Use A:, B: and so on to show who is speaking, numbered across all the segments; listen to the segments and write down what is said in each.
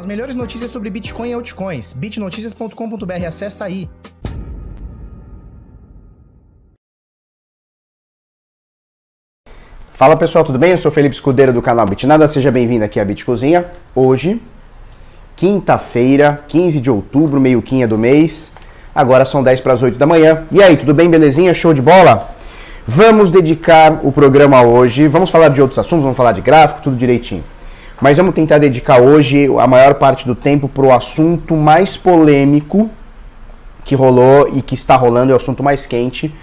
A: As melhores notícias sobre Bitcoin e altcoins. bitnoticias.com.br, acessa aí.
B: Fala pessoal, tudo bem? Eu sou Felipe Escudeiro do canal Bitnada, seja bem-vindo aqui à Bitcozinha. Hoje, quinta-feira, 15 de outubro, meio-quinha do mês. Agora são 10 para as 8 da manhã. E aí, tudo bem, belezinha? Show de bola? Vamos dedicar o programa hoje, vamos falar de outros assuntos, vamos falar de gráfico, tudo direitinho. Mas vamos tentar dedicar hoje a maior parte do tempo para o assunto mais polêmico que rolou e que está rolando, é o assunto mais quente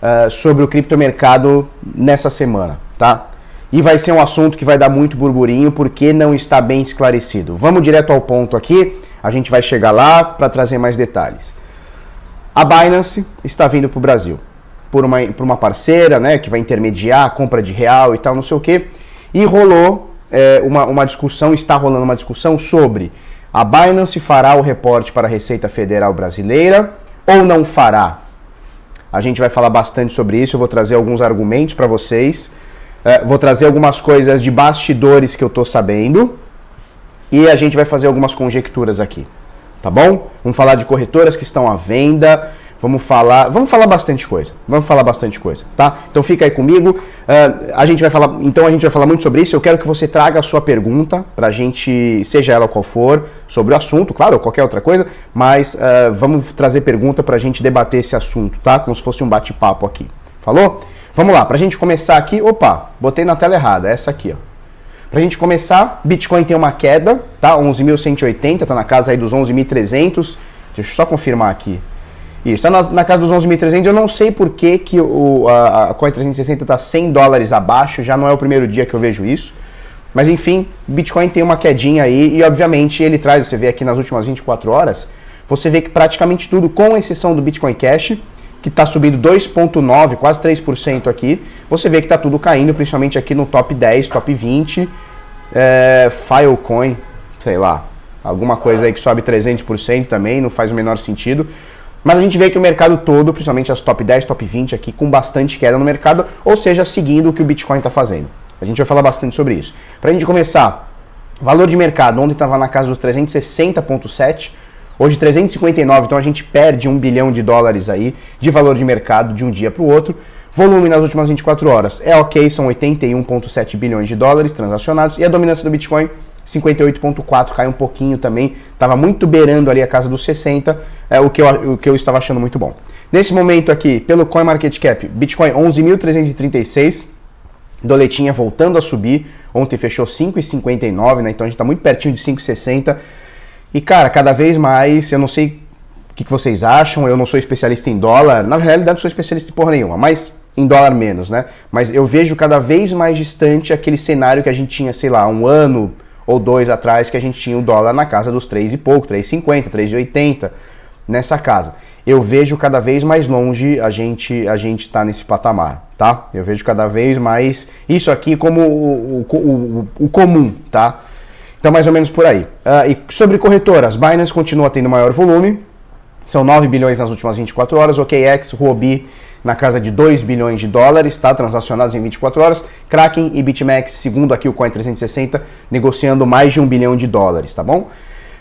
B: uh, sobre o criptomercado nessa semana, tá? E vai ser um assunto que vai dar muito burburinho porque não está bem esclarecido. Vamos direto ao ponto aqui, a gente vai chegar lá para trazer mais detalhes. A Binance está vindo para o Brasil por uma, por uma parceira, né, que vai intermediar a compra de real e tal, não sei o que, e rolou é, uma, uma discussão, está rolando uma discussão sobre a Binance fará o reporte para a Receita Federal Brasileira ou não fará? A gente vai falar bastante sobre isso, eu vou trazer alguns argumentos para vocês, é, vou trazer algumas coisas de bastidores que eu estou sabendo e a gente vai fazer algumas conjecturas aqui, tá bom? Vamos falar de corretoras que estão à venda, Vamos falar, vamos falar bastante coisa. Vamos falar bastante coisa, tá? Então fica aí comigo. Uh, a gente vai falar, então a gente vai falar muito sobre isso. Eu quero que você traga a sua pergunta pra gente, seja ela qual for, sobre o assunto, claro, ou qualquer outra coisa, mas uh, vamos trazer pergunta pra gente debater esse assunto, tá? Como se fosse um bate-papo aqui. Falou? Vamos lá, pra gente começar aqui, opa, botei na tela errada, essa aqui, ó. Pra gente começar, Bitcoin tem uma queda, tá? 11.180, tá na casa aí dos 11.300. Deixa eu só confirmar aqui. Isso, está na, na, casa dos 11.300. Eu não sei por que, que o, a, a Coin 360 está 100 dólares abaixo, já não é o primeiro dia que eu vejo isso. Mas enfim, Bitcoin tem uma quedinha aí e obviamente ele traz, você vê aqui nas últimas 24 horas, você vê que praticamente tudo, com exceção do Bitcoin Cash, que está subindo 2,9%, quase 3% aqui, você vê que está tudo caindo, principalmente aqui no top 10, top 20, é, Filecoin, sei lá, alguma coisa aí que sobe 300% também, não faz o menor sentido. Mas a gente vê que o mercado todo, principalmente as top 10, top 20 aqui, com bastante queda no mercado, ou seja, seguindo o que o Bitcoin está fazendo. A gente vai falar bastante sobre isso. Para a gente começar, valor de mercado, ontem estava na casa dos 360,7, hoje 359, então a gente perde um bilhão de dólares aí de valor de mercado de um dia para o outro. Volume nas últimas 24 horas é ok, são 81,7 bilhões de dólares transacionados e a dominância do Bitcoin 58,4 cai um pouquinho também, estava muito beirando ali a casa dos 60, é, o, que eu, o que eu estava achando muito bom. Nesse momento aqui, pelo CoinMarketCap, Bitcoin 11.336, doletinha voltando a subir, ontem fechou 5,59, né? então a gente está muito pertinho de 5,60. E cara, cada vez mais, eu não sei o que, que vocês acham, eu não sou especialista em dólar, na realidade não sou especialista em porra nenhuma, mas em dólar menos, né? Mas eu vejo cada vez mais distante aquele cenário que a gente tinha, sei lá, um ano, ou dois atrás que a gente tinha o dólar na casa dos 3 e pouco, 3,50, 3,80 nessa casa. Eu vejo cada vez mais longe a gente a gente tá nesse patamar, tá? Eu vejo cada vez mais isso aqui como o, o, o, o comum, tá? Então mais ou menos por aí. Uh, e sobre corretoras, Binance continua tendo maior volume, são 9 bilhões nas últimas 24 horas, OKX, Huobi na casa de 2 bilhões de dólares, tá? transacionados em 24 horas. Kraken e BitMEX, segundo aqui o Coin 360, negociando mais de 1 bilhão de dólares, tá bom?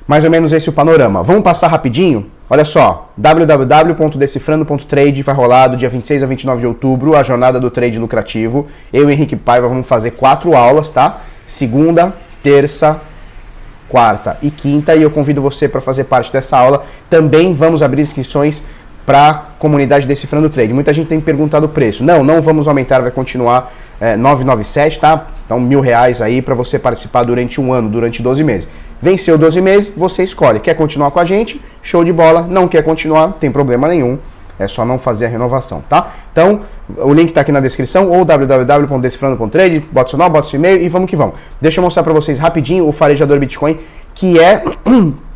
B: Mais ou menos esse é o panorama. Vamos passar rapidinho? Olha só, www.decifrando.trade vai rolar do dia 26 a 29 de outubro, a jornada do trade lucrativo. Eu e Henrique Paiva vamos fazer quatro aulas, tá? Segunda, terça, quarta e quinta, e eu convido você para fazer parte dessa aula. Também vamos abrir inscrições para a comunidade Decifrando Trade. Muita gente tem perguntado o preço. Não, não vamos aumentar, vai continuar é, 997, tá? Então mil reais aí para você participar durante um ano, durante 12 meses. Venceu 12 meses, você escolhe. Quer continuar com a gente? Show de bola. Não quer continuar? Tem problema nenhum. É só não fazer a renovação, tá? Então, o link está aqui na descrição ou www.decifrando.trade, bota seu nome, bota seu e-mail e vamos que vamos. Deixa eu mostrar para vocês rapidinho o farejador Bitcoin, que é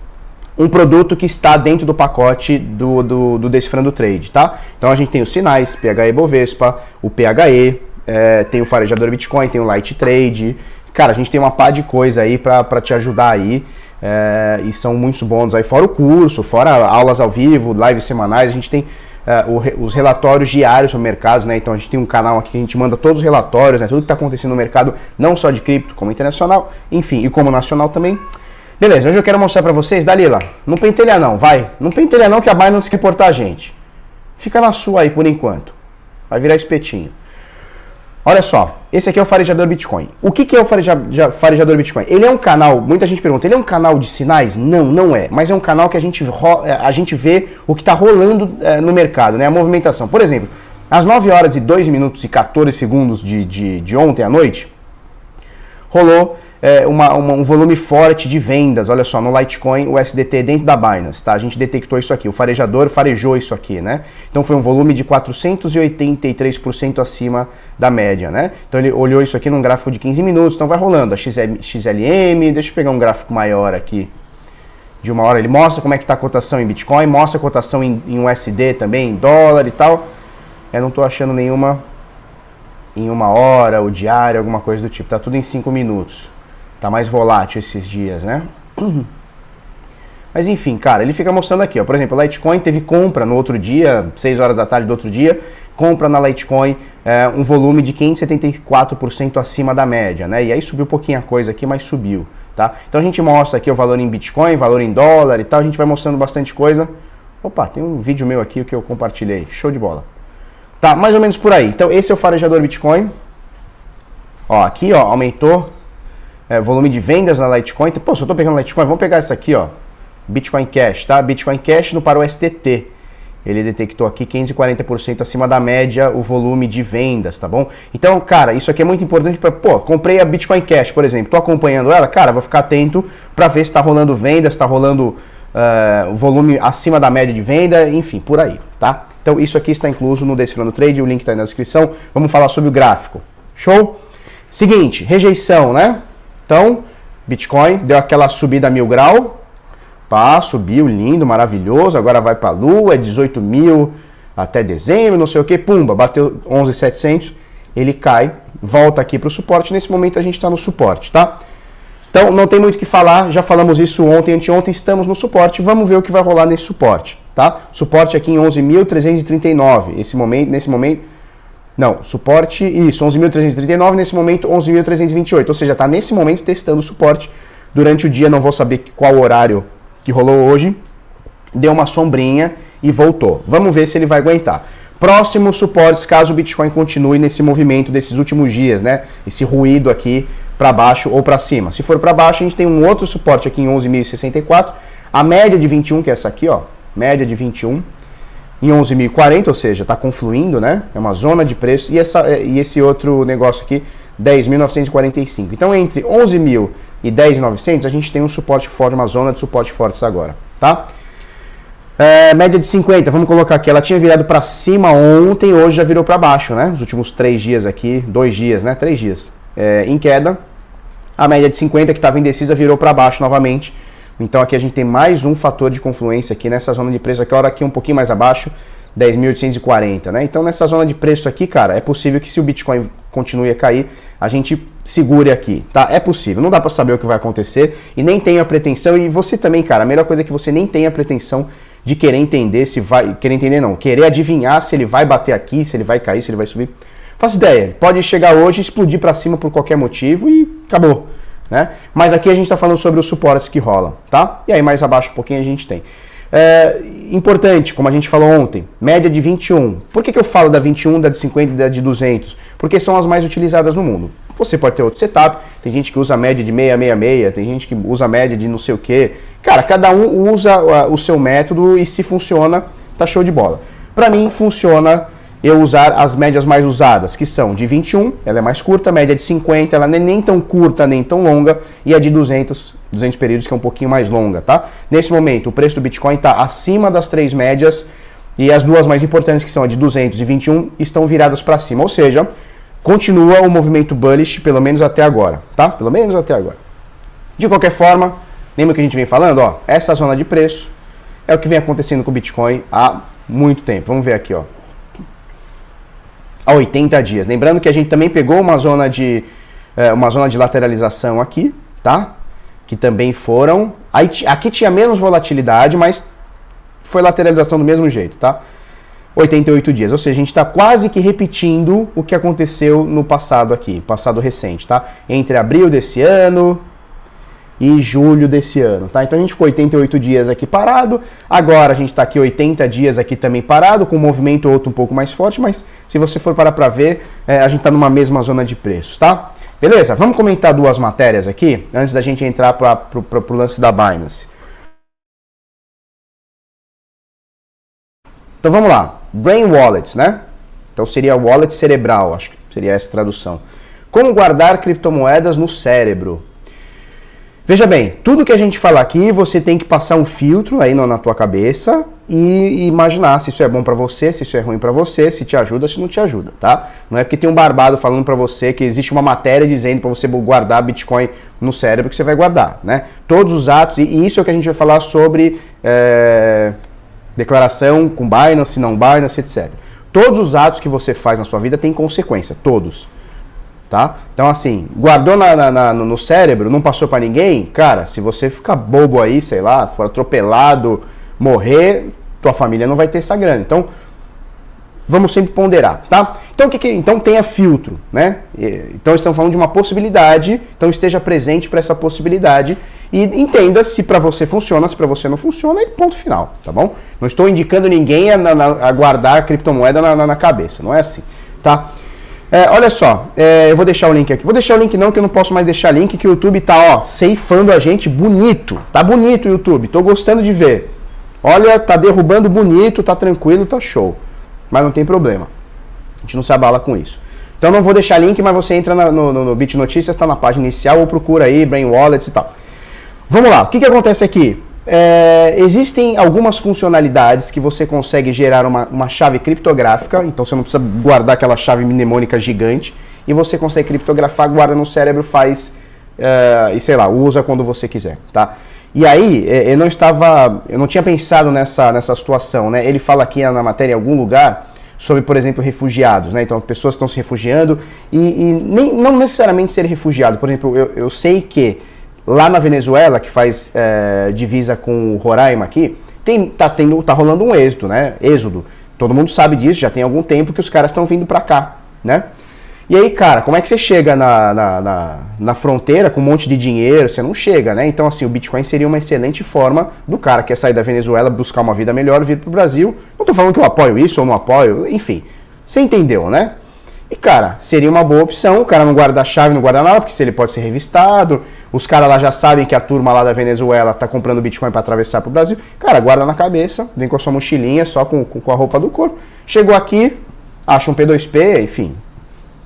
B: um produto que está dentro do pacote do, do, do Decifrando Trade, tá? Então a gente tem os sinais, PHE Bovespa, o PHE, é, tem o farejador Bitcoin, tem o Light Trade. Cara, a gente tem uma pá de coisa aí para te ajudar aí. É, e são muitos bônus aí, fora o curso, fora aulas ao vivo, lives semanais, a gente tem é, o, os relatórios diários sobre mercados, né? Então a gente tem um canal aqui que a gente manda todos os relatórios, né? Tudo que está acontecendo no mercado, não só de cripto, como internacional, enfim, e como nacional também. Beleza, hoje eu quero mostrar para vocês, Dalila, não pentelha não, vai. Não pentelha não que a Binance quer portar a gente. Fica na sua aí por enquanto. Vai virar espetinho. Olha só, esse aqui é o Farejador Bitcoin. O que, que é o Farejador Bitcoin? Ele é um canal, muita gente pergunta, ele é um canal de sinais? Não, não é. Mas é um canal que a gente, a gente vê o que está rolando é, no mercado, né? A movimentação. Por exemplo, às 9 horas e 2 minutos e 14 segundos de, de, de ontem à noite, rolou é, uma, uma, um volume forte de vendas, olha só, no Litecoin, o SDT dentro da Binance, tá? A gente detectou isso aqui, o farejador farejou isso aqui, né? Então foi um volume de 483% acima da média, né? Então ele olhou isso aqui num gráfico de 15 minutos, então vai rolando a XL, XLM, deixa eu pegar um gráfico maior aqui, de uma hora, ele mostra como é que está a cotação em Bitcoin, mostra a cotação em, em USD também, em dólar e tal. Eu não estou achando nenhuma em uma hora, o diário, alguma coisa do tipo, tá tudo em 5 minutos. Tá mais volátil esses dias, né? Mas enfim, cara, ele fica mostrando aqui, ó. Por exemplo, a Litecoin teve compra no outro dia, 6 horas da tarde do outro dia, compra na Litecoin é, um volume de 574% acima da média, né? E aí subiu um pouquinho a coisa aqui, mas subiu, tá? Então a gente mostra aqui o valor em Bitcoin, valor em dólar e tal, a gente vai mostrando bastante coisa. Opa, tem um vídeo meu aqui que eu compartilhei, show de bola. Tá, mais ou menos por aí. Então esse é o farejador Bitcoin. Ó, aqui, ó, aumentou é, volume de vendas na Litecoin. Então, pô, se eu estou pegando Litecoin, vamos pegar essa aqui, ó. Bitcoin Cash, tá? Bitcoin Cash no para o STT. Ele detectou aqui 540% acima da média o volume de vendas, tá bom? Então, cara, isso aqui é muito importante para, pô, comprei a Bitcoin Cash, por exemplo, tô acompanhando ela, cara, vou ficar atento para ver se está rolando vendas, está rolando uh, volume acima da média de venda, enfim, por aí, tá? Então, isso aqui está incluso no Decifrando Trade, o link está aí na descrição. Vamos falar sobre o gráfico. Show? Seguinte, rejeição, né? Então, Bitcoin deu aquela subida mil grau, pá, subiu, lindo, maravilhoso, agora vai para a lua, é 18 mil até dezembro, não sei o que, pumba, bateu 11,700, ele cai, volta aqui para o suporte, nesse momento a gente está no suporte, tá? Então, não tem muito o que falar, já falamos isso ontem, anteontem, estamos no suporte, vamos ver o que vai rolar nesse suporte, tá? Suporte aqui em 11.339, esse momento, nesse momento, não, suporte, isso, 11.339, nesse momento 11.328, ou seja, está nesse momento testando o suporte durante o dia, não vou saber qual horário que rolou hoje, deu uma sombrinha e voltou. Vamos ver se ele vai aguentar. Próximos suportes, caso o Bitcoin continue nesse movimento desses últimos dias, né? Esse ruído aqui para baixo ou para cima. Se for para baixo, a gente tem um outro suporte aqui em 11.064, a média de 21, que é essa aqui, ó, média de 21, em 11.040, ou seja, está confluindo, né? É uma zona de preço. E, essa, e esse outro negócio aqui, 10.945. Então, entre 11.000 e 10.900, a gente tem um suporte forte, uma zona de suporte fortes agora, tá? É, média de 50, vamos colocar aqui. Ela tinha virado para cima ontem, hoje já virou para baixo, né? Os últimos três dias aqui, dois dias, né? Três dias é, em queda. A média de 50 que estava indecisa virou para baixo novamente. Então aqui a gente tem mais um fator de confluência aqui nessa zona de preço aqui, a hora aqui um pouquinho mais abaixo, 10.840, né? Então nessa zona de preço aqui, cara, é possível que se o Bitcoin continue a cair, a gente segure aqui, tá? É possível, não dá para saber o que vai acontecer e nem tenha pretensão e você também, cara, a melhor coisa é que você nem tenha pretensão de querer entender se vai, querer entender não, querer adivinhar se ele vai bater aqui, se ele vai cair, se ele vai subir. Faça ideia, pode chegar hoje, explodir para cima por qualquer motivo e acabou. Né? Mas aqui a gente está falando sobre os suportes que rolam, tá? E aí mais abaixo um pouquinho a gente tem. É, importante, como a gente falou ontem, média de 21. Por que, que eu falo da 21, da de 50 e da de 200? Porque são as mais utilizadas no mundo. Você pode ter outro setup, tem gente que usa média de 666, tem gente que usa média de não sei o que. Cara, cada um usa o seu método e se funciona, tá show de bola. Para mim, funciona eu usar as médias mais usadas, que são de 21, ela é mais curta, média de 50, ela não é nem tão curta nem tão longa, e a de 200, 200 períodos, que é um pouquinho mais longa, tá? Nesse momento, o preço do Bitcoin está acima das três médias, e as duas mais importantes, que são a de 200 e 21, estão viradas para cima, ou seja, continua o movimento bullish, pelo menos até agora, tá? Pelo menos até agora. De qualquer forma, lembra que a gente vem falando, ó, essa zona de preço é o que vem acontecendo com o Bitcoin há muito tempo. Vamos ver aqui, ó a 80 dias. Lembrando que a gente também pegou uma zona de, é, uma zona de lateralização aqui, tá? Que também foram. Aqui tinha menos volatilidade, mas foi lateralização do mesmo jeito, tá? 88 dias, ou seja, a gente está quase que repetindo o que aconteceu no passado aqui, passado recente, tá? Entre abril desse ano e julho desse ano, tá? Então a gente ficou 88 dias aqui parado, agora a gente está aqui 80 dias aqui também parado, com um movimento outro um pouco mais forte, mas se você for parar para ver, é, a gente está numa mesma zona de preços, tá? Beleza? Vamos comentar duas matérias aqui, antes da gente entrar para o lance da Binance. Então vamos lá, Brain Wallets, né? Então seria wallet cerebral, acho que seria essa tradução. Como guardar criptomoedas no cérebro? Veja bem, tudo que a gente fala aqui, você tem que passar um filtro aí na tua cabeça e imaginar se isso é bom para você, se isso é ruim para você, se te ajuda, se não te ajuda, tá? Não é porque tem um barbado falando para você que existe uma matéria dizendo para você guardar Bitcoin no cérebro que você vai guardar, né? Todos os atos, e isso é o que a gente vai falar sobre é, declaração com Binance, não Binance, etc. Todos os atos que você faz na sua vida têm consequência, todos tá? Então, assim, guardou na, na, na, no cérebro, não passou para ninguém, cara, se você ficar bobo aí, sei lá, for atropelado, morrer, tua família não vai ter essa grana. Então, vamos sempre ponderar, tá? Então, que, que então tenha filtro, né? Então, estamos falando de uma possibilidade, então esteja presente para essa possibilidade e entenda se para você funciona, se para você não funciona, e ponto final, tá bom? Não estou indicando ninguém a, a, a guardar a criptomoeda na, na, na cabeça, não é assim, tá? É, olha só, é, eu vou deixar o link aqui. Vou deixar o link não, que eu não posso mais deixar link, que o YouTube tá, ó, ceifando a gente bonito. Tá bonito o YouTube, tô gostando de ver. Olha, tá derrubando bonito, tá tranquilo, tá show. Mas não tem problema. A gente não se abala com isso. Então não vou deixar link, mas você entra no, no, no Bit Notícias, tá na página inicial, ou procura aí, Brain Wallets e tal. Vamos lá, o que, que acontece aqui? É, existem algumas funcionalidades que você consegue gerar uma, uma chave criptográfica, então você não precisa guardar aquela chave mnemônica gigante, e você consegue criptografar, guarda no cérebro, faz é, e sei lá, usa quando você quiser, tá? E aí, é, eu não estava, eu não tinha pensado nessa, nessa situação, né? Ele fala aqui na matéria em algum lugar sobre, por exemplo, refugiados, né? Então, pessoas estão se refugiando e, e nem, não necessariamente ser refugiado. Por exemplo, eu, eu sei que Lá na Venezuela, que faz é, divisa com o Roraima aqui, tem, tá, tendo, tá rolando um êxodo, né? Êxodo. Todo mundo sabe disso, já tem algum tempo que os caras estão vindo para cá, né? E aí, cara, como é que você chega na, na, na, na, fronteira com um monte de dinheiro? Você não chega, né? Então, assim, o Bitcoin seria uma excelente forma do cara que quer sair da Venezuela, buscar uma vida melhor, vir pro Brasil. Não tô falando que eu apoio isso ou não apoio, enfim. Você entendeu, né? E, cara, seria uma boa opção. O cara não guarda a chave, não guarda nada, porque se ele pode ser revistado. Os caras lá já sabem que a turma lá da Venezuela tá comprando Bitcoin para atravessar pro Brasil. Cara, guarda na cabeça, vem com a sua mochilinha, só com, com a roupa do corpo. Chegou aqui, acha um P2P, enfim,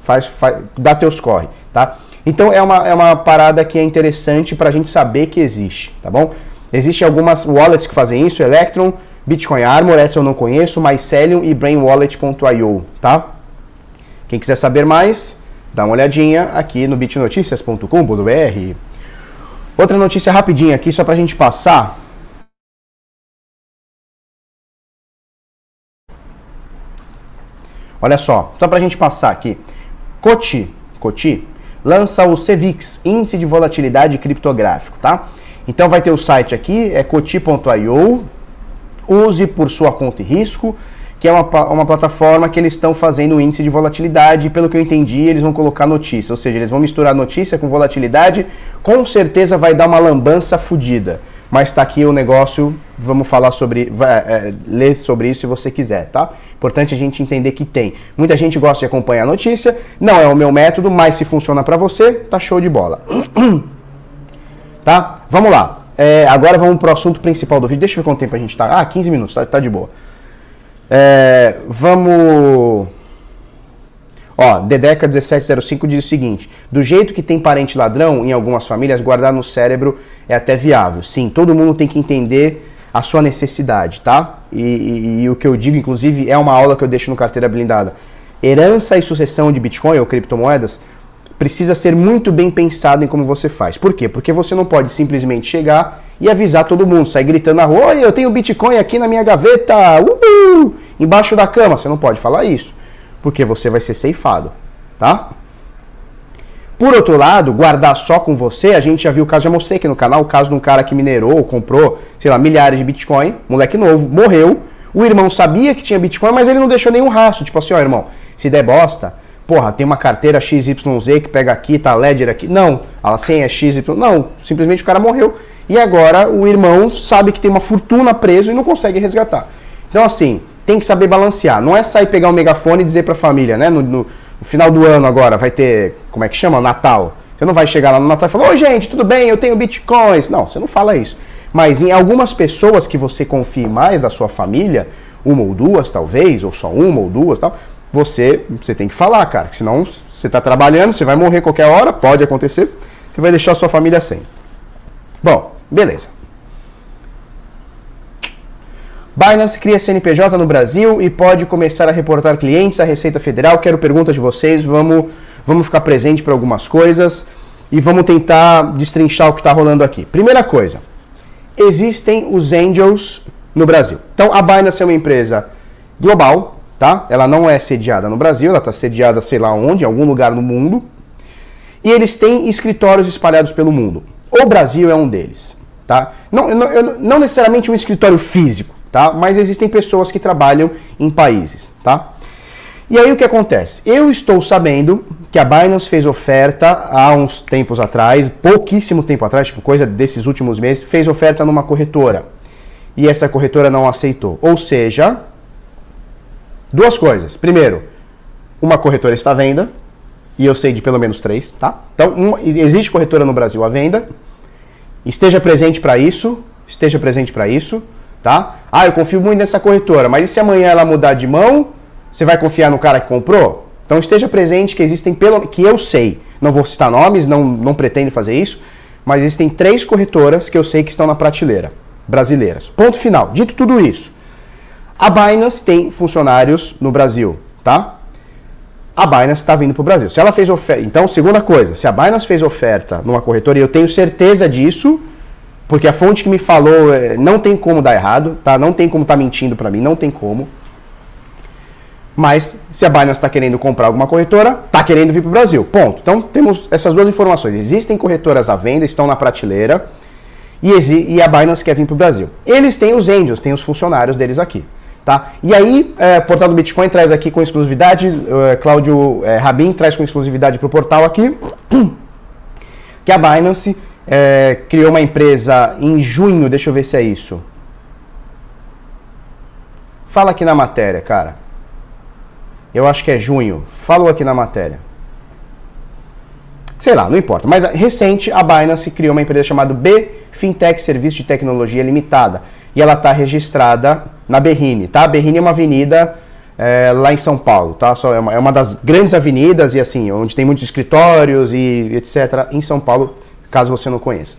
B: faz, faz dá teus corre, tá? Então é uma, é uma parada que é interessante para a gente saber que existe, tá bom? Existem algumas wallets que fazem isso, Electron, Bitcoin Armor, essa eu não conheço, Mycelium e BrainWallet.io, tá? Quem quiser saber mais, dá uma olhadinha aqui no bitnoticias.com.br. Outra notícia rapidinha aqui, só para a gente passar. Olha só, só para a gente passar aqui. Coti, Coti lança o CVIX, Índice de Volatilidade Criptográfico, tá? Então vai ter o site aqui, é coti.io. Use por sua conta e risco que é uma, uma plataforma que eles estão fazendo o índice de volatilidade, e pelo que eu entendi, eles vão colocar notícia, ou seja, eles vão misturar notícia com volatilidade, com certeza vai dar uma lambança fodida. Mas está aqui o negócio, vamos falar sobre, é, ler sobre isso se você quiser, tá? Importante a gente entender que tem. Muita gente gosta de acompanhar a notícia, não é o meu método, mas se funciona para você, tá show de bola. tá? Vamos lá. É, agora vamos para o assunto principal do vídeo. Deixa eu ver quanto tempo a gente tá. Ah, 15 minutos, tá, tá de boa. É, vamos. Ó, Dedeca 1705 diz o seguinte: do jeito que tem parente ladrão em algumas famílias, guardar no cérebro é até viável. Sim, todo mundo tem que entender a sua necessidade, tá? E, e, e o que eu digo, inclusive, é uma aula que eu deixo no carteira blindada. Herança e sucessão de Bitcoin ou criptomoedas precisa ser muito bem pensado em como você faz. Por quê? Porque você não pode simplesmente chegar e avisar todo mundo, sair gritando na rua, eu tenho Bitcoin aqui na minha gaveta, uhul, embaixo da cama. Você não pode falar isso, porque você vai ser ceifado, tá? Por outro lado, guardar só com você, a gente já viu o caso, já mostrei aqui no canal, o caso de um cara que minerou, comprou, sei lá, milhares de Bitcoin, moleque novo, morreu, o irmão sabia que tinha Bitcoin, mas ele não deixou nenhum rastro, tipo assim, ó irmão, se der bosta, porra, tem uma carteira XYZ que pega aqui, tá ledger aqui. Não, a senha é XY. Não, simplesmente o cara morreu e agora o irmão sabe que tem uma fortuna preso e não consegue resgatar. Então, assim, tem que saber balancear. Não é sair pegar o um megafone e dizer para a família, né? No, no, final do ano agora vai ter, como é que chama? Natal. Você não vai chegar lá no Natal e falar, oi gente, tudo bem, eu tenho bitcoins. Não, você não fala isso. Mas em algumas pessoas que você confie mais da sua família, uma ou duas talvez, ou só uma ou duas tal, você, você tem que falar, cara. Senão você está trabalhando, você vai morrer qualquer hora, pode acontecer, você vai deixar a sua família sem. Bom, beleza. Binance cria CNPJ no Brasil e pode começar a reportar clientes à Receita Federal. Quero perguntas de vocês, vamos, vamos ficar presente para algumas coisas e vamos tentar destrinchar o que está rolando aqui. Primeira coisa, existem os Angels no Brasil. Então a Binance é uma empresa global, tá? Ela não é sediada no Brasil, ela está sediada sei lá onde, em algum lugar no mundo. E eles têm escritórios espalhados pelo mundo. O Brasil é um deles, tá? Não, não, não necessariamente um escritório físico, tá? Mas existem pessoas que trabalham em países, tá? E aí o que acontece? Eu estou sabendo que a Binance fez oferta há uns tempos atrás, pouquíssimo tempo atrás, tipo coisa desses últimos meses, fez oferta numa corretora. E essa corretora não aceitou. Ou seja, duas coisas. Primeiro, uma corretora está à venda, e eu sei de pelo menos três, tá? Então, existe corretora no Brasil à venda. Esteja presente para isso, esteja presente para isso tá? Ah, eu confio muito nessa corretora, mas e se amanhã ela mudar de mão, você vai confiar no cara que comprou? Então esteja presente que existem, pelo que eu sei, não vou citar nomes, não, não pretendo fazer isso, mas existem três corretoras que eu sei que estão na prateleira, brasileiras. Ponto final. Dito tudo isso, a Binance tem funcionários no Brasil, tá? A Binance está vindo para o Brasil. Se ela fez oferta. Então, segunda coisa, se a Binance fez oferta numa corretora, e eu tenho certeza disso, porque a fonte que me falou é, não tem como dar errado, tá? Não tem como estar tá mentindo para mim, não tem como. Mas se a Binance está querendo comprar alguma corretora, está querendo vir para o Brasil. Ponto. Então temos essas duas informações. Existem corretoras à venda, estão na prateleira e, e a Binance quer vir para o Brasil. Eles têm os angels, têm os funcionários deles aqui. Tá? E aí, é, portal do Bitcoin traz aqui com exclusividade, é, Cláudio é, Rabin traz com exclusividade para o portal aqui, que a Binance é, criou uma empresa em junho, deixa eu ver se é isso. Fala aqui na matéria, cara. Eu acho que é junho. Falou aqui na matéria. Sei lá, não importa. Mas recente, a Binance criou uma empresa chamada B Fintech Serviço de Tecnologia Limitada. E ela está registrada na Berrine, tá? A Berrine é uma avenida é, lá em São Paulo, tá? Só é uma, é uma das grandes avenidas e assim, onde tem muitos escritórios e etc. em São Paulo caso você não conheça.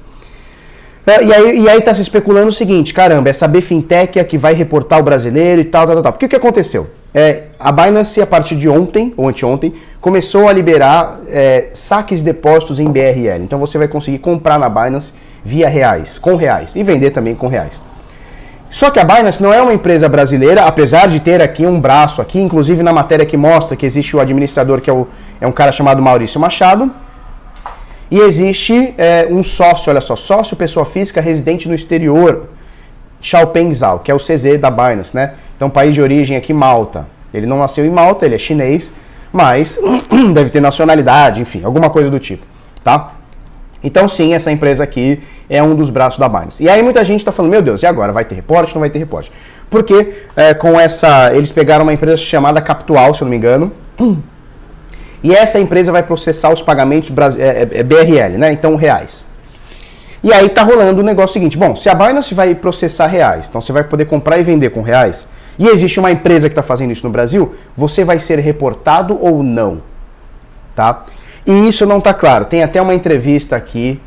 B: É, e aí, e aí tá se especulando o seguinte, caramba, essa B-Fintech é que vai reportar o brasileiro e tal, tal, tal. Porque o que aconteceu? É, a Binance, a partir de ontem, ou anteontem, começou a liberar é, saques depósitos em BRL. Então você vai conseguir comprar na Binance via reais, com reais, e vender também com reais. Só que a Binance não é uma empresa brasileira, apesar de ter aqui um braço aqui, inclusive na matéria que mostra que existe o administrador, que é, o, é um cara chamado Maurício Machado, e existe é, um sócio, olha só, sócio pessoa física residente no exterior, Xiaopeng Zhao, que é o CZ da Binance, né? Então, país de origem aqui, Malta. Ele não nasceu em Malta, ele é chinês, mas deve ter nacionalidade, enfim, alguma coisa do tipo, tá? Então, sim, essa empresa aqui é um dos braços da Binance. E aí muita gente está falando, meu Deus, e agora? Vai ter reporte? Não vai ter reporte? Porque é, com essa, eles pegaram uma empresa chamada Capital, se eu não me engano, e essa empresa vai processar os pagamentos é, é, é BRL, né? Então, reais. E aí tá rolando o negócio seguinte: bom, se a Binance vai processar reais, então você vai poder comprar e vender com reais, e existe uma empresa que está fazendo isso no Brasil, você vai ser reportado ou não? Tá? E isso não está claro. Tem até uma entrevista aqui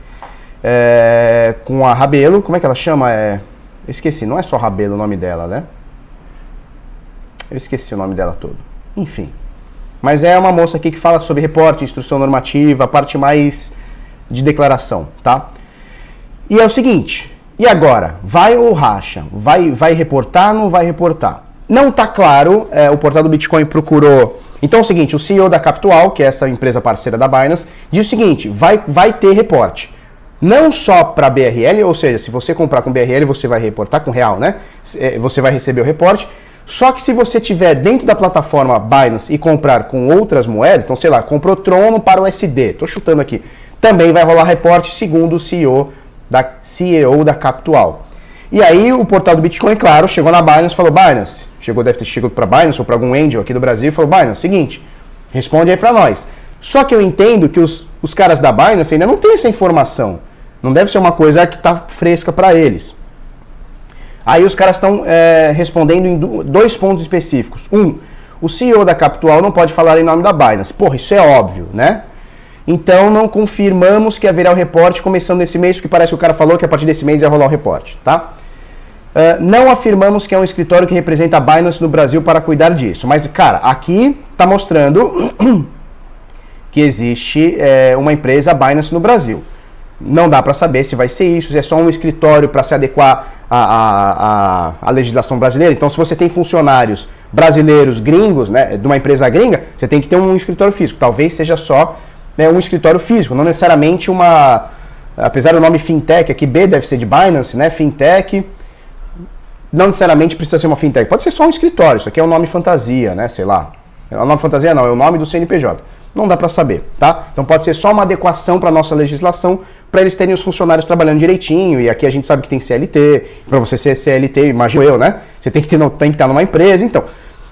B: é, com a Rabelo, como é que ela chama? É, esqueci, não é só Rabelo o nome dela, né? Eu esqueci o nome dela todo. Enfim. Mas é uma moça aqui que fala sobre reporte, instrução normativa, parte mais de declaração, tá? E é o seguinte, e agora? Vai ou racha? Vai, vai reportar ou não vai reportar? Não tá claro, é, o portal do Bitcoin procurou. Então é o seguinte, o CEO da Capital, que é essa empresa parceira da Binance, diz o seguinte, vai, vai ter reporte. Não só para BRL, ou seja, se você comprar com BRL, você vai reportar com real, né? É, você vai receber o reporte, Só que se você tiver dentro da plataforma Binance e comprar com outras moedas, então sei lá, comprou Trono para o SD, tô chutando aqui, também vai rolar reporte segundo o CEO da CEO da Capital. E aí o portal do Bitcoin, claro, chegou na Binance e falou: Binance, chegou, deve ter chegado para Binance ou para algum angel aqui do Brasil e falou: Binance, seguinte, responde aí para nós. Só que eu entendo que os, os caras da Binance ainda não têm essa informação. Não deve ser uma coisa que está fresca para eles. Aí os caras estão é, respondendo em dois pontos específicos. Um, o CEO da Capital não pode falar em nome da Binance. Porra, isso é óbvio, né? Então não confirmamos que haverá o reporte começando nesse mês, porque parece que o cara falou que a partir desse mês ia rolar o reporte, tá? Uh, não afirmamos que é um escritório que representa a Binance no Brasil para cuidar disso. Mas, cara, aqui está mostrando que existe é, uma empresa Binance no Brasil. Não dá para saber se vai ser isso, se é só um escritório para se adequar à, à, à, legislação brasileira. Então, se você tem funcionários brasileiros gringos, né, de uma empresa gringa, você tem que ter um escritório físico. Talvez seja só né, um escritório físico, não necessariamente uma. Apesar do nome fintech, aqui B deve ser de Binance, né? Fintech. Não necessariamente precisa ser uma fintech, pode ser só um escritório. Isso aqui é um nome fantasia, né? Sei lá. É o nome fantasia não, é o nome do CNPJ. Não dá para saber, tá? Então pode ser só uma adequação para nossa legislação, para eles terem os funcionários trabalhando direitinho. E aqui a gente sabe que tem CLT. Para você ser CLT, imagino eu, né? Você tem que, ter, tem que estar numa empresa. Então,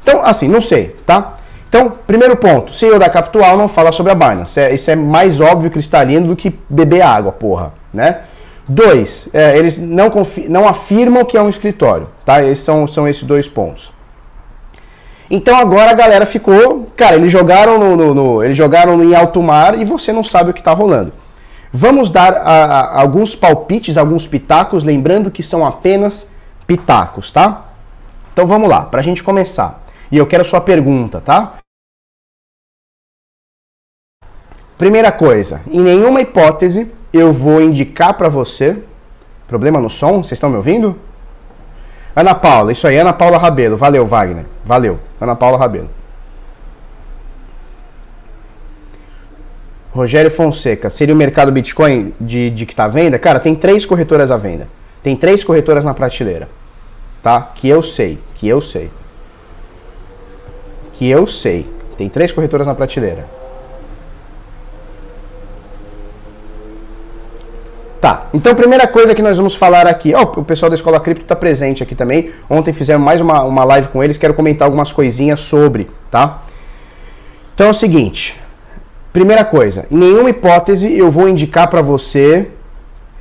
B: então assim, não sei, tá? Então, primeiro ponto, CEO da Capital não fala sobre a Binance. É, isso é mais óbvio cristalino do que beber água, porra, né? Dois, é, eles não, não afirmam que é um escritório, tá? Esses são, são esses dois pontos. Então agora a galera ficou, cara, eles jogaram no, no, no eles jogaram em alto mar e você não sabe o que está rolando. Vamos dar a, a, alguns palpites, alguns pitacos, lembrando que são apenas pitacos, tá? Então vamos lá, para a gente começar. E eu quero sua pergunta, tá? Primeira coisa, em nenhuma hipótese eu vou indicar para você. Problema no som? Vocês estão me ouvindo? Ana Paula, isso aí, Ana Paula Rabelo. Valeu, Wagner. Valeu, Ana Paula Rabelo. Rogério Fonseca, seria o mercado Bitcoin de, de que está à venda? Cara, tem três corretoras à venda. Tem três corretoras na prateleira. Tá? Que eu sei, que eu sei que eu sei. Tem três corretoras na prateleira. Tá, então primeira coisa que nós vamos falar aqui, oh, o pessoal da Escola Cripto está presente aqui também. Ontem fizemos mais uma, uma live com eles, quero comentar algumas coisinhas sobre, tá? Então é o seguinte, primeira coisa, em nenhuma hipótese eu vou indicar para você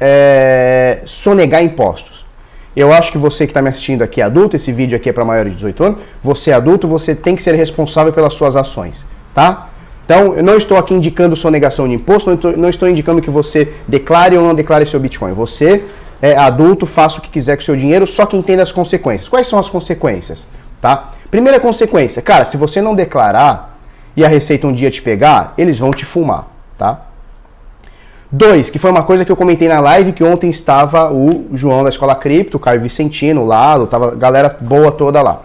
B: é, sonegar impostos. Eu acho que você que está me assistindo aqui é adulto, esse vídeo aqui é para maiores de 18 anos, você é adulto, você tem que ser responsável pelas suas ações, tá? Então, eu não estou aqui indicando sonegação de imposto, não estou, não estou indicando que você declare ou não declare seu Bitcoin. Você é adulto, faça o que quiser com seu dinheiro, só que entenda as consequências. Quais são as consequências? Tá? Primeira consequência, cara, se você não declarar e a Receita um dia te pegar, eles vão te fumar, tá? Dois, que foi uma coisa que eu comentei na live, que ontem estava o João da Escola Cripto, o Caio Vicentino, lá, tava galera boa toda lá.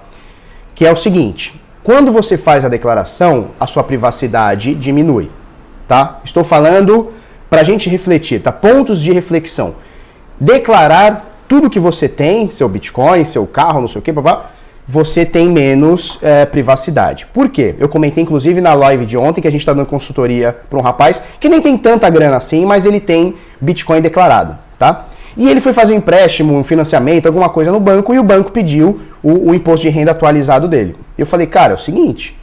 B: Que é o seguinte, quando você faz a declaração, a sua privacidade diminui, tá? Estou falando para a gente refletir, tá? Pontos de reflexão. Declarar tudo que você tem, seu Bitcoin, seu carro, não sei o que, papá, você tem menos é, privacidade. Por quê? Eu comentei inclusive na live de ontem que a gente está dando consultoria para um rapaz que nem tem tanta grana assim, mas ele tem Bitcoin declarado, tá? E ele foi fazer um empréstimo, um financiamento, alguma coisa no banco e o banco pediu o, o imposto de renda atualizado dele. Eu falei, cara, é o seguinte,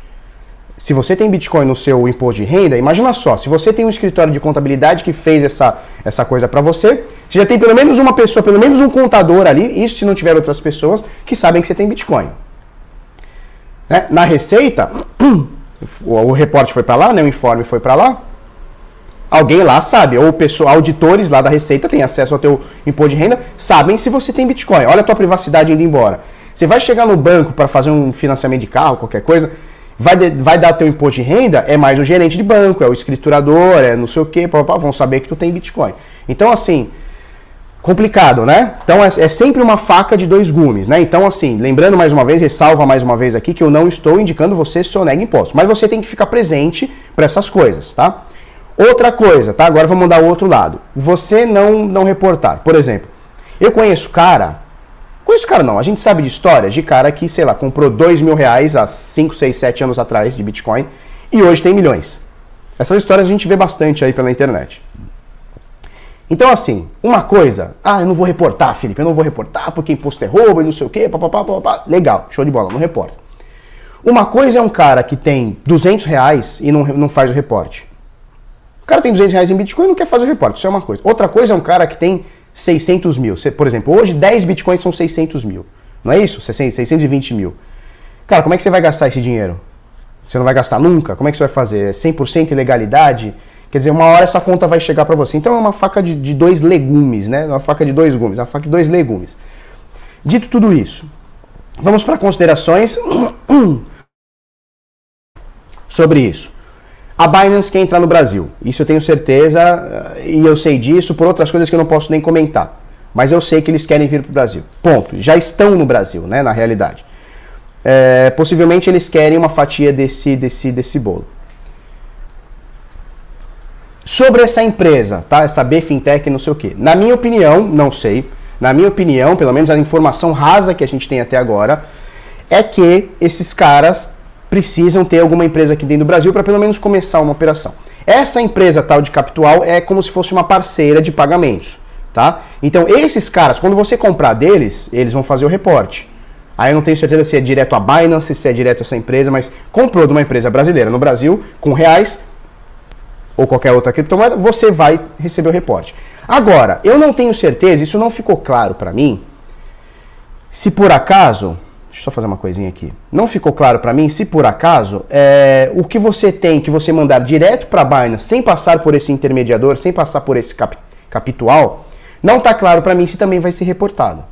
B: se você tem Bitcoin no seu imposto de renda, imagina só, se você tem um escritório de contabilidade que fez essa, essa coisa para você, você já tem pelo menos uma pessoa, pelo menos um contador ali, isso se não tiver outras pessoas, que sabem que você tem Bitcoin. Né? Na Receita, o, o reporte foi para lá, né? o informe foi para lá, alguém lá sabe, ou pessoa, auditores lá da Receita têm acesso ao teu imposto de renda, sabem se você tem Bitcoin. Olha a tua privacidade indo embora. Você vai chegar no banco para fazer um financiamento de carro, qualquer coisa, vai, de, vai dar teu imposto de renda, é mais o gerente de banco, é o escriturador, é não sei o que, vão saber que tu tem Bitcoin. Então, assim, complicado, né? Então é, é, sempre uma faca de dois gumes, né? Então, assim, lembrando mais uma vez, ressalva mais uma vez aqui que eu não estou indicando você sonegar impostos, mas você tem que ficar presente para essas coisas, tá? Outra coisa, tá? Agora vamos mudar o outro lado. Você não não reportar. Por exemplo, eu conheço cara Conheço cara não, a gente sabe de histórias de cara que, sei lá, comprou 2 mil reais há 5, 6, 7 anos atrás de Bitcoin e hoje tem milhões. Essas histórias a gente vê bastante aí pela internet. Então, assim, uma coisa, ah, eu não vou reportar, Felipe, eu não vou reportar porque imposto é roubo e não sei o quê, papapá, papapá. Legal, show de bola, não reporta. Uma coisa é um cara que tem 200 reais e não, não faz o reporte. Cara tem 200 reais em Bitcoin e não quer fazer o reporte, isso é uma coisa. Outra coisa é um cara que tem 600 mil. Por exemplo, hoje 10 Bitcoins são 600 mil. Não é isso? 620 mil. Cara, como é que você vai gastar esse dinheiro? Você não vai gastar nunca? Como é que você vai fazer? É 100% ilegalidade? Quer dizer, uma hora essa conta vai chegar para você. Então é uma faca de, de, dois legumes, né? Uma faca de dois gumes, uma faca de dois legumes. Dito tudo isso, vamos para considerações sobre isso. A Binance quer entrar no Brasil. Isso eu tenho certeza e eu sei disso por outras coisas que eu não posso nem comentar. Mas eu sei que eles querem vir para o Brasil. Ponto. Já estão no Brasil, né? Na realidade é, possivelmente eles querem uma fatia desse, desse, desse bolo. Sobre essa empresa, tá? Essa B Fintech, não sei o quê. Na minha opinião, não sei. Na minha opinião, pelo menos a informação rasa que a gente tem até agora, é que esses caras precisam ter alguma empresa aqui dentro do Brasil para pelo menos começar uma operação. Essa empresa tal de capital é como se fosse uma parceira de pagamentos, tá? Então esses caras, quando você comprar deles, eles vão fazer o reporte. Aí eu não tenho certeza se é direto a Binance, se é direto a essa empresa, mas comprou de uma empresa brasileira no Brasil, com reais ou qualquer outra criptomoeda, você vai receber o reporte. Agora, eu não tenho certeza, isso não ficou claro para mim, se por acaso, deixa eu só fazer uma coisinha aqui, não ficou claro para mim se por acaso é, o que você tem que você mandar direto para a Binance, sem passar por esse intermediador, sem passar por esse cap, capitual, não está claro para mim se também vai ser reportado.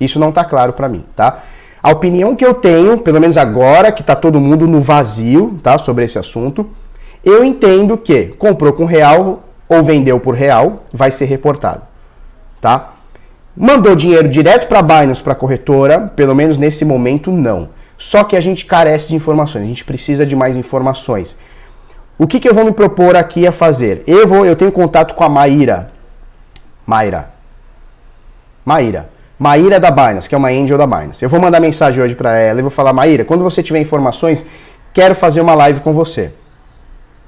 B: Isso não está claro para mim, tá? A opinião que eu tenho, pelo menos agora que está todo mundo no vazio, tá, sobre esse assunto, eu entendo que comprou com real ou vendeu por real, vai ser reportado, tá? Mandou dinheiro direto para Binance, para corretora, pelo menos nesse momento não. Só que a gente carece de informações, a gente precisa de mais informações. O que, que eu vou me propor aqui a fazer? Eu vou, eu tenho contato com a Maíra. Maíra. Maíra. Maíra da Binance, que é uma angel da Binance. Eu vou mandar mensagem hoje para ela e vou falar, Maíra, quando você tiver informações, quero fazer uma live com você.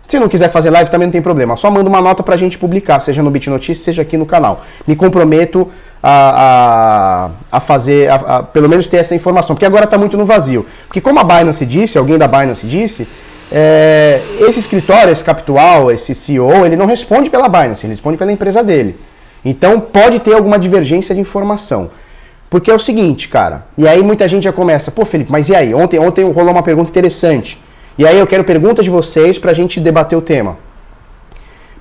B: Se não quiser fazer live, também não tem problema. Só manda uma nota pra gente publicar, seja no BitNotícias, seja aqui no canal. Me comprometo a, a, a fazer, a, a, pelo menos ter essa informação, porque agora está muito no vazio. Porque como a Binance disse, alguém da Binance disse, é, esse escritório, esse capital, esse CEO, ele não responde pela Binance, ele responde pela empresa dele. Então pode ter alguma divergência de informação. Porque é o seguinte, cara, e aí muita gente já começa, pô Felipe, mas e aí? Ontem, ontem rolou uma pergunta interessante. E aí eu quero pergunta de vocês pra gente debater o tema.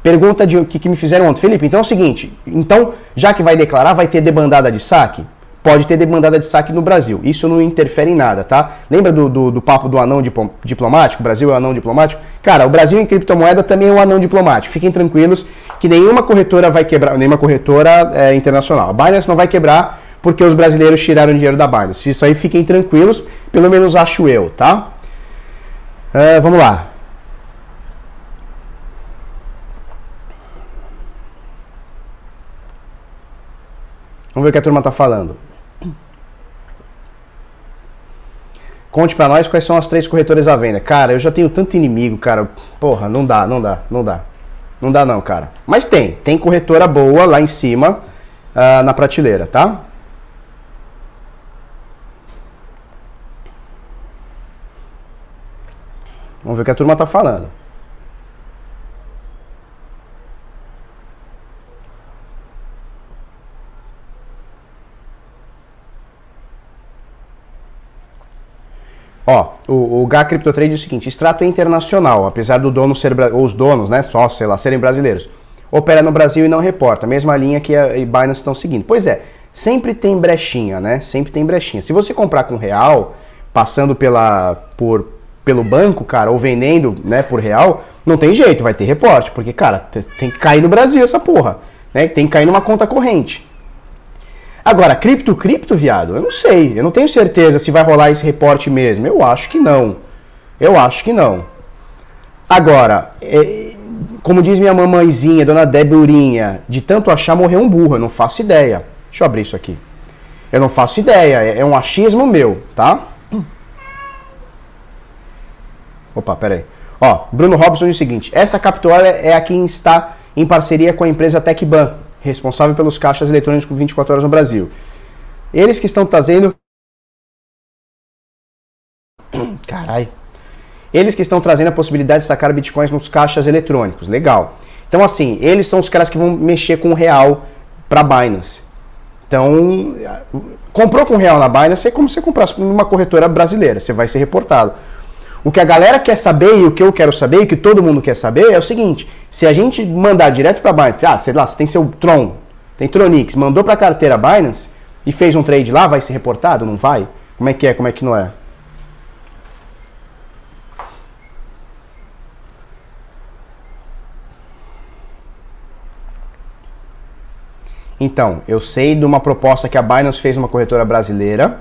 B: Pergunta de que, que me fizeram ontem. Felipe, então é o seguinte, então, já que vai declarar, vai ter debandada de saque? Pode ter demandada de saque no Brasil. Isso não interfere em nada, tá? Lembra do, do, do papo do anão diplomático? O Brasil é o anão diplomático? Cara, o Brasil em criptomoeda também é um anão diplomático. Fiquem tranquilos que nenhuma corretora vai quebrar, nenhuma corretora é, internacional. A Binance não vai quebrar porque os brasileiros tiraram dinheiro da Binance. Isso aí fiquem tranquilos, pelo menos acho eu, tá? Uh, vamos lá. Vamos ver o que a turma tá falando. Conte para nós quais são as três corretoras à venda. Cara, eu já tenho tanto inimigo, cara. Porra, não dá, não dá, não dá. Não dá não, cara. Mas tem, tem corretora boa lá em cima uh, na prateleira, tá? Vamos ver o que a turma tá falando. Ó, o, o GA CryptoTrade é o seguinte, extrato é internacional, apesar do dono ser, ou os donos, né, só, sei lá, serem brasileiros. Opera no Brasil e não reporta, mesma linha que a Binance estão seguindo. Pois é, sempre tem brechinha, né, sempre tem brechinha. Se você comprar com real, passando pela, por, pelo banco, cara, ou vendendo, né, por real, não tem jeito, vai ter reporte, porque, cara, tem que cair no Brasil essa porra, né, tem que cair numa conta corrente. Agora, cripto, cripto, viado, eu não sei. Eu não tenho certeza se vai rolar esse reporte mesmo. Eu acho que não. Eu acho que não. Agora, é, como diz minha mamãezinha, dona Deburinha, de tanto achar morreu um burro. Eu não faço ideia. Deixa eu abrir isso aqui. Eu não faço ideia, é, é um achismo meu, tá? Opa, pera aí. Ó, Bruno Robson diz o seguinte: essa Capital é a quem está em parceria com a empresa TecBan, responsável pelos caixas eletrônicos 24 horas no Brasil. Eles que estão trazendo. Carai. Eles que estão trazendo a possibilidade de sacar bitcoins nos caixas eletrônicos. Legal. Então, assim, eles são os caras que vão mexer com o real para Binance. Então, comprou com real na Binance é como se você comprasse numa corretora brasileira. Você vai ser reportado. O que a galera quer saber e o que eu quero saber e que todo mundo quer saber é o seguinte: se a gente mandar direto para Binance, ah, sei lá, você tem seu Tron, tem Tronix, mandou para a carteira Binance e fez um trade lá, vai ser reportado? Não vai? Como é que é? Como é que não é? Então, eu sei de uma proposta que a Binance fez uma corretora brasileira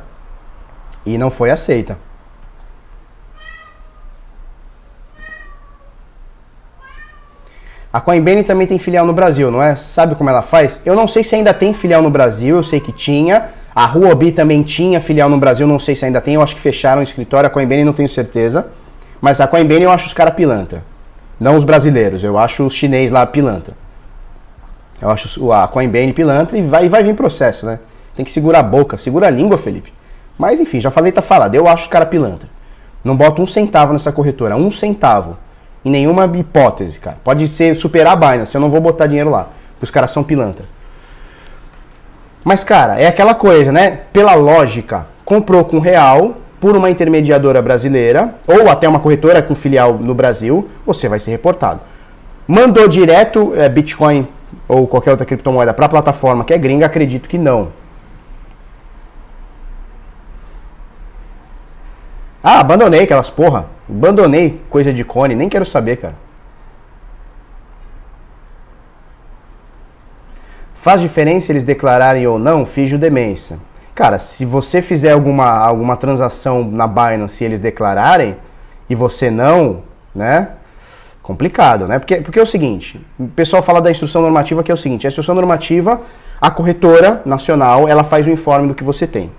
B: e não foi aceita. A Coinbase também tem filial no Brasil, não é? Sabe como ela faz? Eu não sei se ainda tem filial no Brasil, eu sei que tinha. A Huobi também tinha filial no Brasil, não sei se ainda tem, eu acho que fecharam o escritório. A Coinbase não tenho certeza. Mas a Coinbase eu acho os caras pilantra. Não os brasileiros, eu acho os chineses lá pilantra. Eu acho a Coinbase pilantra e vai, vai vir processo, né? Tem que segurar a boca, segura a língua, Felipe. Mas enfim, já falei, tá falado. Eu acho os caras pilantra. Não boto um centavo nessa corretora, um centavo. Em nenhuma hipótese, cara. Pode ser superar a Binance, eu não vou botar dinheiro lá. Porque os caras são pilantra. Mas, cara, é aquela coisa, né? Pela lógica, comprou com real por uma intermediadora brasileira, ou até uma corretora com filial no Brasil, você vai ser reportado. Mandou direto é, Bitcoin ou qualquer outra criptomoeda para a plataforma que é gringa, acredito que não. Ah, abandonei aquelas porra. Abandonei coisa de cone, nem quero saber, cara. Faz diferença eles declararem ou não de demência? Cara, se você fizer alguma, alguma transação na Binance e eles declararem, e você não, né? Complicado, né? Porque, porque é o seguinte, o pessoal fala da instrução normativa que é o seguinte, a instrução normativa, a corretora nacional, ela faz o informe do que você tem.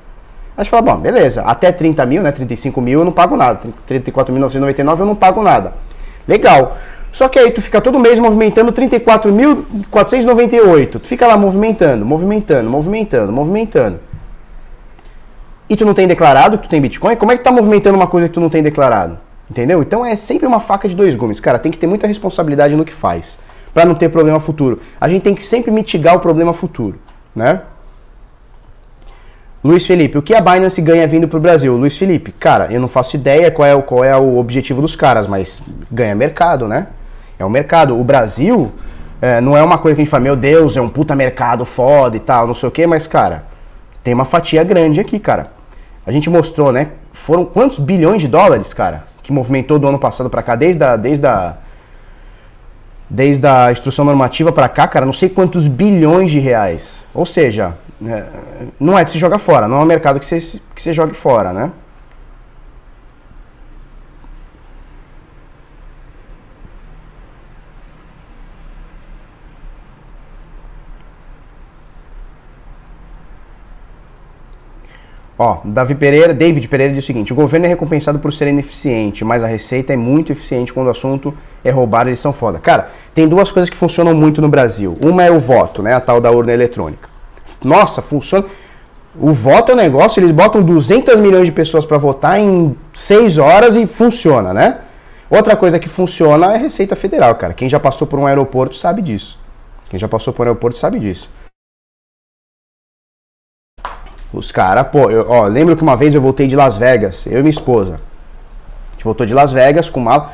B: Aí você fala, bom, beleza, até 30 mil, né, 35 mil eu não pago nada, 34.999 eu não pago nada. Legal. Só que aí tu fica todo mês movimentando 34.498. Tu fica lá movimentando, movimentando, movimentando, movimentando. E tu não tem declarado que tu tem Bitcoin? Como é que tu tá movimentando uma coisa que tu não tem declarado? Entendeu? Então é sempre uma faca de dois gumes. Cara, tem que ter muita responsabilidade no que faz, para não ter problema futuro. A gente tem que sempre mitigar o problema futuro, né? Luiz Felipe, o que a Binance ganha vindo para o Brasil? Luiz Felipe, cara, eu não faço ideia qual é, o, qual é o objetivo dos caras, mas ganha mercado, né? É o mercado. O Brasil é, não é uma coisa que a gente fala, meu Deus, é um puta mercado foda e tal, não sei o quê, mas, cara, tem uma fatia grande aqui, cara. A gente mostrou, né? Foram quantos bilhões de dólares, cara, que movimentou do ano passado para cá, desde a, desde a, desde a instrução normativa para cá, cara, não sei quantos bilhões de reais. Ou seja, é, não é de se jogar fora, não é um mercado que você, que você jogue fora, né? Ó, Davi Pereira, David Pereira diz o seguinte: o governo é recompensado por ser ineficiente, mas a receita é muito eficiente quando o assunto é roubar, eles são foda. Cara, tem duas coisas que funcionam muito no Brasil. Uma é o voto, né? A tal da urna eletrônica nossa, funciona. O voto é um negócio, eles botam 200 milhões de pessoas para votar em 6 horas e funciona, né? Outra coisa que funciona é a Receita Federal, cara. Quem já passou por um aeroporto sabe disso. Quem já passou por um aeroporto sabe disso. Os caras, pô, eu, ó, lembro que uma vez eu voltei de Las Vegas, eu e minha esposa. A gente voltou de Las Vegas com uma.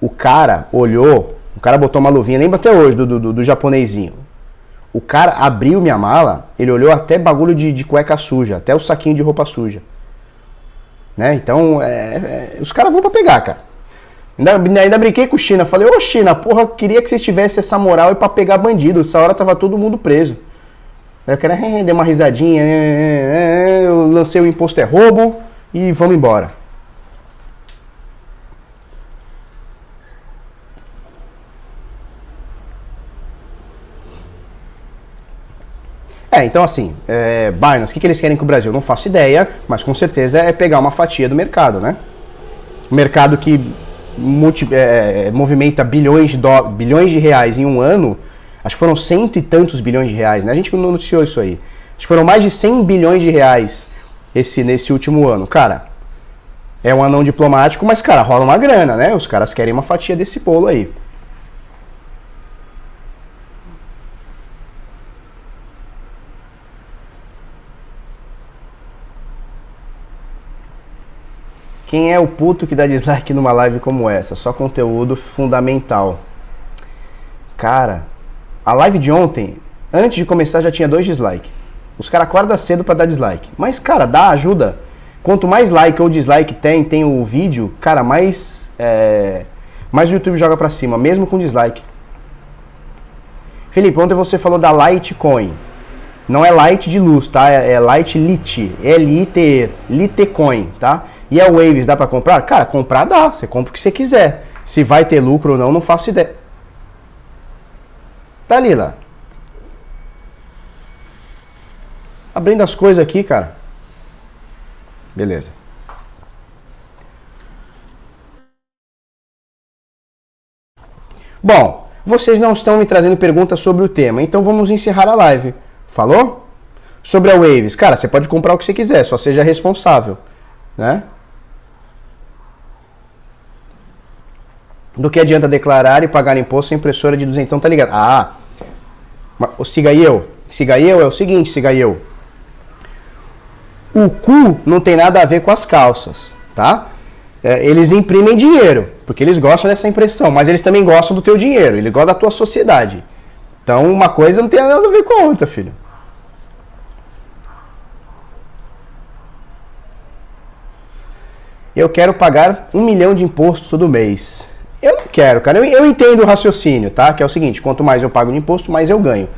B: O cara olhou, o cara botou uma luvinha, lembra até hoje do, do, do japonesinho. O cara abriu minha mala, ele olhou até bagulho de, de cueca suja, até o saquinho de roupa suja. Né? Então, é, é, os caras vão pra pegar, cara. Ainda, ainda brinquei com o China. Falei, ô China, porra, queria que vocês tivessem essa moral e pra pegar bandido. Essa hora tava todo mundo preso. Eu quero render uma risadinha. Eu lancei o imposto é roubo e vamos embora. É, então assim, é, Binance, o que, que eles querem com o Brasil? Não faço ideia, mas com certeza é pegar uma fatia do mercado, né? O mercado que multi, é, movimenta bilhões de, do, bilhões de reais em um ano, acho que foram cento e tantos bilhões de reais, né? A gente noticiou isso aí. Acho que foram mais de 100 bilhões de reais esse, nesse último ano. Cara, é um anão diplomático, mas, cara, rola uma grana, né? Os caras querem uma fatia desse bolo aí. Quem é o puto que dá dislike numa live como essa? Só conteúdo fundamental. Cara, a live de ontem, antes de começar, já tinha dois dislikes. Os caras acordam cedo para dar dislike. Mas, cara, dá ajuda. Quanto mais like ou dislike tem, tem o vídeo, cara, mais, é, mais o YouTube joga pra cima, mesmo com dislike. Felipe, ontem você falou da Litecoin. Não é Light de luz, tá? É, é Light Lit. L-I-T, Litecoin, tá? E a Waves dá para comprar? Cara, comprar dá. Você compra o que você quiser. Se vai ter lucro ou não, não faço ideia. Dalila. Abrindo as coisas aqui, cara. Beleza. Bom, vocês não estão me trazendo perguntas sobre o tema, então vamos encerrar a live. Falou? Sobre a Waves, cara, você pode comprar o que você quiser, só seja responsável, né? Do que adianta declarar e pagar imposto em impressora de 200, então tá ligado? Ah, o siga eu, siga eu é o seguinte, siga eu. O cu não tem nada a ver com as calças, tá? É, eles imprimem dinheiro, porque eles gostam dessa impressão, mas eles também gostam do teu dinheiro, eles gostam da tua sociedade. Então uma coisa não tem nada a ver com a outra, filho. Eu quero pagar um milhão de imposto todo mês. Eu não quero, cara. Eu, eu entendo o raciocínio, tá? Que é o seguinte: quanto mais eu pago de imposto, mais eu ganho.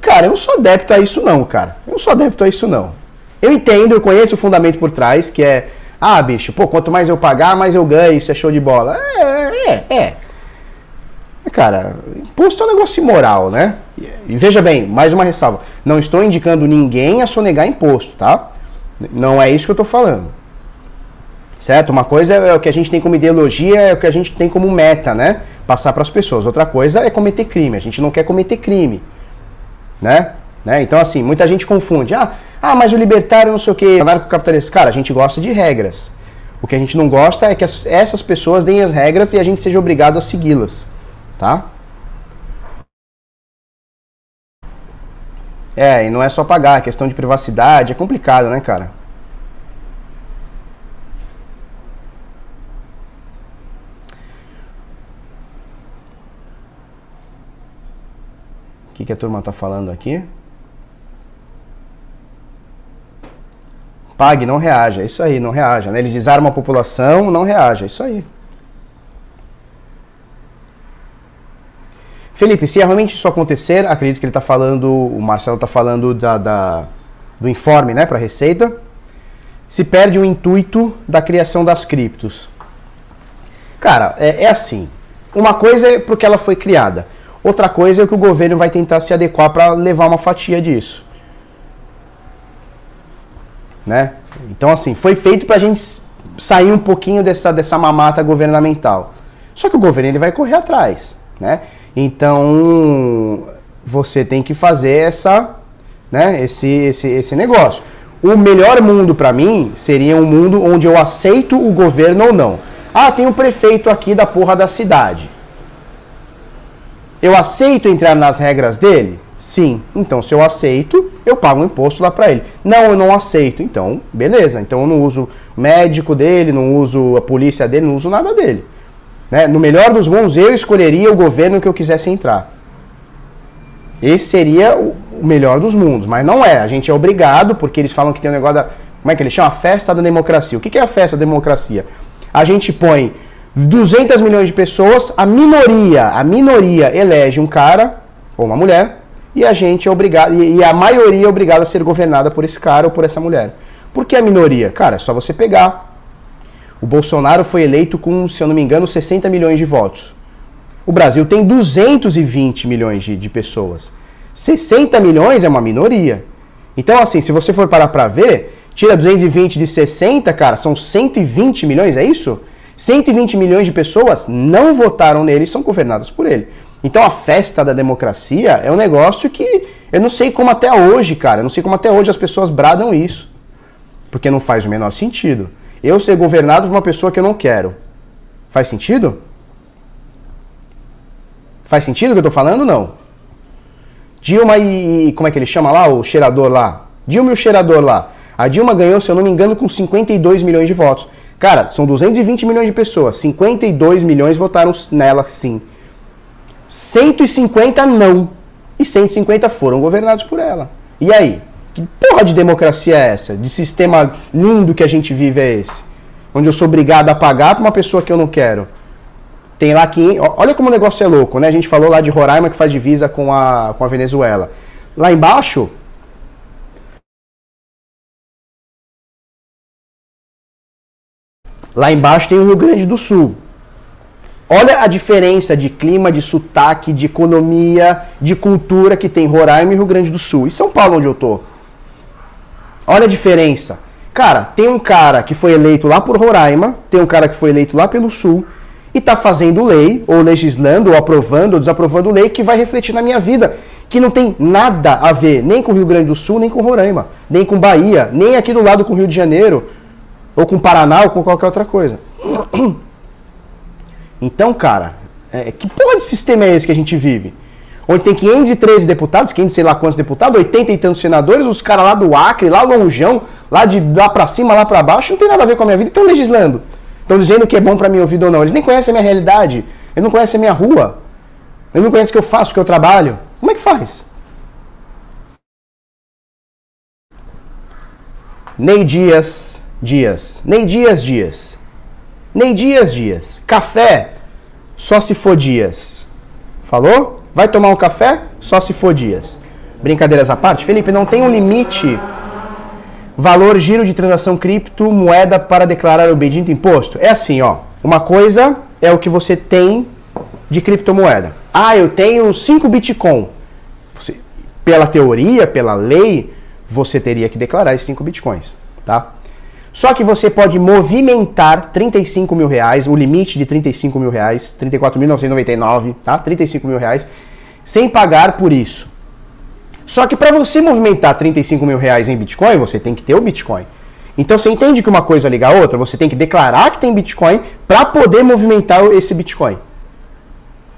B: Cara, eu não sou adepto a isso, não, cara. Eu não sou adepto a isso, não. Eu entendo, eu conheço o fundamento por trás, que é, ah, bicho, pô, quanto mais eu pagar, mais eu ganho, isso é show de bola. É, é, é. Cara, imposto é um negócio imoral, né? E veja bem, mais uma ressalva. Não estou indicando ninguém a sonegar imposto, tá? Não é isso que eu estou falando. Certo? Uma coisa é o que a gente tem como ideologia, é o que a gente tem como meta, né? Passar para as pessoas. Outra coisa é cometer crime. A gente não quer cometer crime, né? né? Então, assim, muita gente confunde. Ah, ah, mas o libertário não sei o que, anarcocapitalista. Cara, a gente gosta de regras. O que a gente não gosta é que essas pessoas deem as regras e a gente seja obrigado a segui-las, tá? É, e não é só pagar, é questão de privacidade, é complicado, né, cara? O que, que a turma tá falando aqui? Pague, não reaja. É isso aí, não reaja. Né? Eles desarmam a população, não reaja. É isso aí. Felipe, se realmente isso acontecer, acredito que ele está falando, o Marcelo está falando da, da, do informe né, para a Receita, se perde o intuito da criação das criptos. Cara, é, é assim. Uma coisa é porque ela foi criada. Outra coisa é que o governo vai tentar se adequar para levar uma fatia disso né? Então, assim, foi feito para a gente sair um pouquinho dessa, dessa mamata governamental. Só que o governo ele vai correr atrás, né? Então, você tem que fazer essa, né, esse, esse, esse negócio. O melhor mundo para mim seria um mundo onde eu aceito o governo ou não. Ah, tem um prefeito aqui da porra da cidade. Eu aceito entrar nas regras dele? Sim. Então, se eu aceito, eu pago um imposto lá para ele. Não, eu não aceito. Então, beleza. Então, eu não uso médico dele, não uso a polícia dele, não uso nada dele. Né? No melhor dos mundos, eu escolheria o governo que eu quisesse entrar. Esse seria o melhor dos mundos, mas não é. A gente é obrigado, porque eles falam que tem um negócio da. Como é que eles chamam? A festa da democracia. O que é a festa da democracia? A gente põe 200 milhões de pessoas, a minoria, a minoria elege um cara ou uma mulher e a gente é obrigado, e a maioria é obrigada a ser governada por esse cara ou por essa mulher. Por que a minoria? Cara, é só você pegar. O Bolsonaro foi eleito com, se eu não me engano, 60 milhões de votos. O Brasil tem 220 milhões de, de pessoas. 60 milhões é uma minoria. Então, assim, se você for parar para ver, tira 220 de 60, cara, são 120 milhões, é isso? 120 milhões de pessoas não votaram nele e são governadas por ele. Então a festa da democracia é um negócio que eu não sei como até hoje, cara, eu não sei como até hoje as pessoas bradam isso. Porque não faz o menor sentido. Eu ser governado por uma pessoa que eu não quero. Faz sentido? Faz sentido o que eu tô falando? Não. Dilma e. Como é que ele chama lá? O cheirador lá. Dilma e o cheirador lá. A Dilma ganhou, se eu não me engano, com 52 milhões de votos. Cara, são 220 milhões de pessoas. 52 milhões votaram nela sim. 150 não. E 150 foram governados por ela. E aí? Que porra de democracia é essa? De sistema lindo que a gente vive é esse? Onde eu sou obrigado a pagar para uma pessoa que eu não quero. Tem lá que. Olha como o negócio é louco, né? A gente falou lá de Roraima que faz divisa com a, com a Venezuela. Lá embaixo, Lá embaixo tem o Rio Grande do Sul. Olha a diferença de clima, de sotaque, de economia, de cultura que tem Roraima e Rio Grande do Sul. E São Paulo, onde eu tô. Olha a diferença. Cara, tem um cara que foi eleito lá por Roraima, tem um cara que foi eleito lá pelo Sul e tá fazendo lei, ou legislando, ou aprovando, ou desaprovando lei que vai refletir na minha vida, que não tem nada a ver nem com o Rio Grande do Sul, nem com Roraima, nem com Bahia, nem aqui do lado com o Rio de Janeiro, ou com Paraná, ou com qualquer outra coisa. Então, cara, é, que porra de sistema é esse que a gente vive? Onde tem 513 deputados, 500 sei lá quantos deputados, 80 e tantos senadores, os caras lá do Acre, lá longeão, lá de lá pra cima, lá pra baixo, não tem nada a ver com a minha vida, estão legislando. Estão dizendo que é bom pra minha ouvir ou não. Eles nem conhecem a minha realidade, eles não conhecem a minha rua, eles não conhecem o que eu faço, o que eu trabalho. Como é que faz? Ney Dias, Dias. Ney Dias, Dias. Ney Dias, Dias. Café, só se for Dias. Falou? Vai tomar um café? Só se for Dias. Brincadeiras à parte, Felipe, não tem um limite valor giro de transação cripto moeda para declarar o bendito imposto? É assim, ó. Uma coisa é o que você tem de criptomoeda. Ah, eu tenho 5 Bitcoin. Você, pela teoria, pela lei, você teria que declarar esses 5 Bitcoins, tá? Só que você pode movimentar 35 mil reais, o limite de 35 mil reais, 34.999, tá? 35 mil reais, sem pagar por isso. Só que para você movimentar 35 mil reais em Bitcoin, você tem que ter o Bitcoin. Então você entende que uma coisa liga a outra? Você tem que declarar que tem Bitcoin para poder movimentar esse Bitcoin.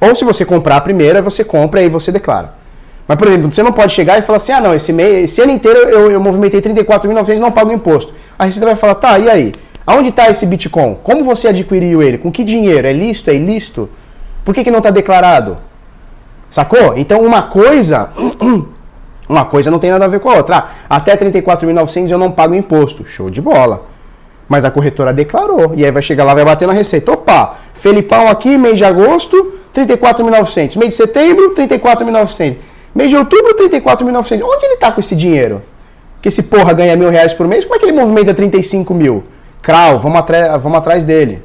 B: Ou se você comprar a primeira, você compra e você declara. Mas, por exemplo, você não pode chegar e falar assim, ah não, esse, mês, esse ano inteiro eu, eu movimentei 34.900 e não pago imposto. A Receita vai falar, tá, e aí? Aonde está esse Bitcoin? Como você adquiriu ele? Com que dinheiro? É lícito? É ilícito? Por que, que não está declarado? Sacou? Então uma coisa, uma coisa não tem nada a ver com a outra. Ah, até 34.900 eu não pago imposto. Show de bola. Mas a corretora declarou. E aí vai chegar lá, vai bater na receita. Opa, Felipão aqui, mês de agosto, 34.900. Mês de setembro, 34.900. Mês de outubro, 34.900. Onde ele está com esse dinheiro? Que esse porra ganha mil reais por mês, como é que ele movimenta 35 mil? Crau, vamos, vamos atrás dele.